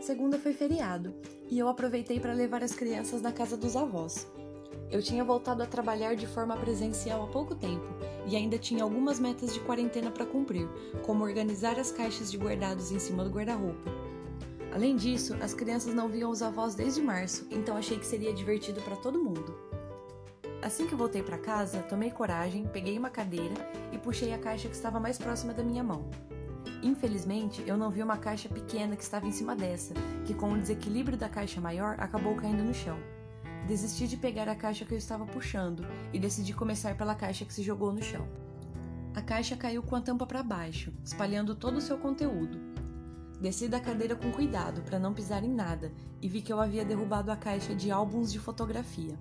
Segunda foi feriado e eu aproveitei para levar as crianças na casa dos avós. Eu tinha voltado a trabalhar de forma presencial há pouco tempo e ainda tinha algumas metas de quarentena para cumprir, como organizar as caixas de guardados em cima do guarda-roupa. Além disso, as crianças não viam os avós desde março, então achei que seria divertido para todo mundo. Assim que voltei para casa, tomei coragem, peguei uma cadeira e puxei a caixa que estava mais próxima da minha mão. Infelizmente, eu não vi uma caixa pequena que estava em cima dessa, que com o desequilíbrio da caixa maior acabou caindo no chão. Desisti de pegar a caixa que eu estava puxando e decidi começar pela caixa que se jogou no chão. A caixa caiu com a tampa para baixo, espalhando todo o seu conteúdo. Desci da cadeira com cuidado para não pisar em nada e vi que eu havia derrubado a caixa de álbuns de fotografia.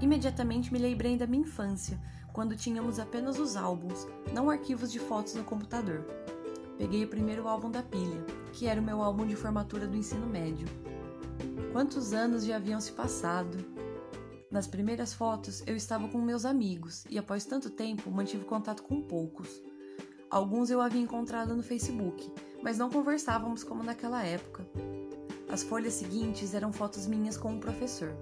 Imediatamente me lembrei da minha infância, quando tínhamos apenas os álbuns, não arquivos de fotos no computador. Peguei o primeiro álbum da pilha, que era o meu álbum de formatura do ensino médio. Quantos anos já haviam se passado? Nas primeiras fotos, eu estava com meus amigos e, após tanto tempo, mantive contato com poucos. Alguns eu havia encontrado no Facebook, mas não conversávamos como naquela época. As folhas seguintes eram fotos minhas com um professor.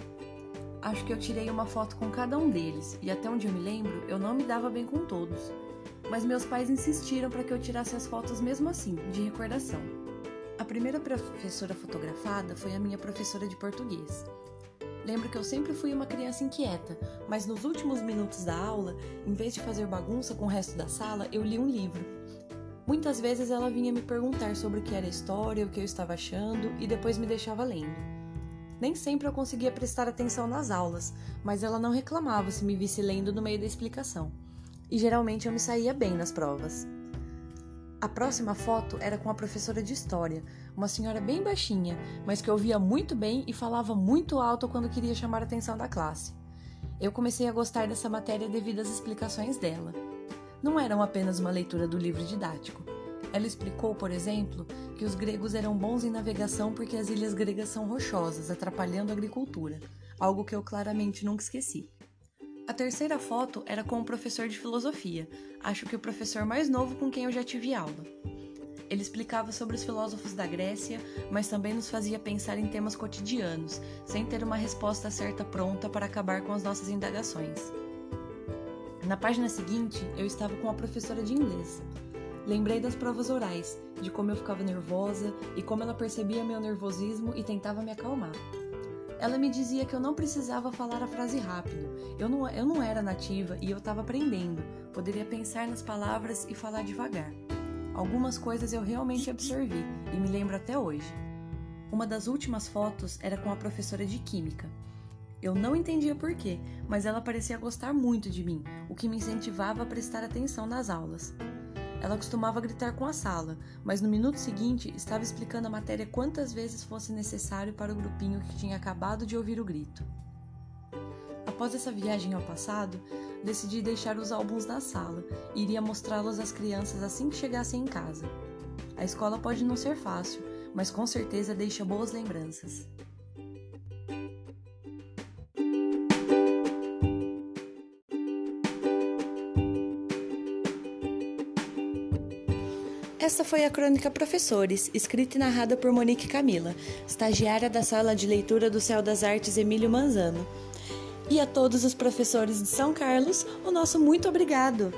Acho que eu tirei uma foto com cada um deles, e até onde eu me lembro, eu não me dava bem com todos. Mas meus pais insistiram para que eu tirasse as fotos mesmo assim, de recordação. A primeira professora fotografada foi a minha professora de português. Lembro que eu sempre fui uma criança inquieta, mas nos últimos minutos da aula, em vez de fazer bagunça com o resto da sala, eu li um livro. Muitas vezes ela vinha me perguntar sobre o que era a história, o que eu estava achando e depois me deixava lendo. Nem sempre eu conseguia prestar atenção nas aulas, mas ela não reclamava se me visse lendo no meio da explicação. E geralmente eu me saía bem nas provas. A próxima foto era com a professora de história, uma senhora bem baixinha, mas que ouvia muito bem e falava muito alto quando queria chamar a atenção da classe. Eu comecei a gostar dessa matéria devido às explicações dela. Não eram apenas uma leitura do livro didático, ela explicou, por exemplo, que os gregos eram bons em navegação porque as ilhas gregas são rochosas, atrapalhando a agricultura, algo que eu claramente nunca esqueci. A terceira foto era com um professor de filosofia, acho que o professor mais novo com quem eu já tive aula. Ele explicava sobre os filósofos da Grécia, mas também nos fazia pensar em temas cotidianos, sem ter uma resposta certa pronta para acabar com as nossas indagações. Na página seguinte, eu estava com a professora de inglês. Lembrei das provas orais, de como eu ficava nervosa e como ela percebia meu nervosismo e tentava me acalmar. Ela me dizia que eu não precisava falar a frase rápido. Eu não, eu não era nativa e eu estava aprendendo. Poderia pensar nas palavras e falar devagar. Algumas coisas eu realmente absorvi e me lembro até hoje. Uma das últimas fotos era com a professora de Química. Eu não entendia porquê, mas ela parecia gostar muito de mim, o que me incentivava a prestar atenção nas aulas. Ela costumava gritar com a sala, mas no minuto seguinte estava explicando a matéria quantas vezes fosse necessário para o grupinho que tinha acabado de ouvir o grito. Após essa viagem ao passado, decidi deixar os álbuns na sala e iria mostrá-los às crianças assim que chegassem em casa. A escola pode não ser fácil, mas com certeza deixa boas lembranças. Esta foi a Crônica Professores, escrita e narrada por Monique Camila, estagiária da Sala de Leitura do Céu das Artes Emílio Manzano. E a todos os professores de São Carlos, o nosso muito obrigado!